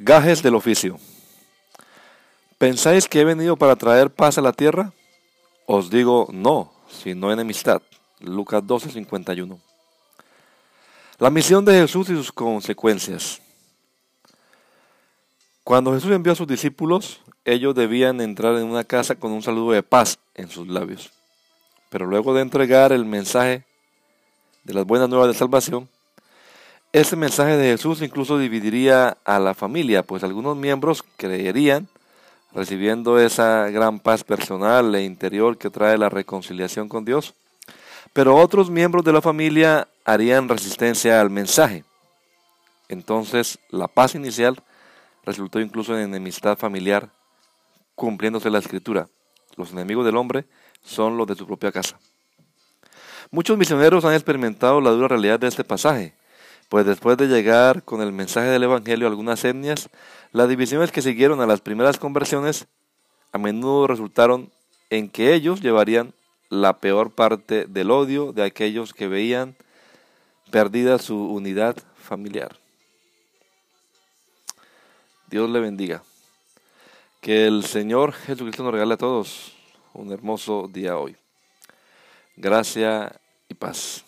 Gajes del oficio. ¿Pensáis que he venido para traer paz a la tierra? Os digo no, sino enemistad. Lucas 12, 51. La misión de Jesús y sus consecuencias. Cuando Jesús envió a sus discípulos, ellos debían entrar en una casa con un saludo de paz en sus labios. Pero luego de entregar el mensaje de las buenas nuevas de salvación, este mensaje de Jesús incluso dividiría a la familia, pues algunos miembros creerían, recibiendo esa gran paz personal e interior que trae la reconciliación con Dios, pero otros miembros de la familia harían resistencia al mensaje. Entonces, la paz inicial resultó incluso en enemistad familiar, cumpliéndose la escritura. Los enemigos del hombre son los de su propia casa. Muchos misioneros han experimentado la dura realidad de este pasaje pues después de llegar con el mensaje del Evangelio a algunas etnias, las divisiones que siguieron a las primeras conversiones a menudo resultaron en que ellos llevarían la peor parte del odio de aquellos que veían perdida su unidad familiar. Dios le bendiga. Que el Señor Jesucristo nos regale a todos un hermoso día hoy. Gracia y paz.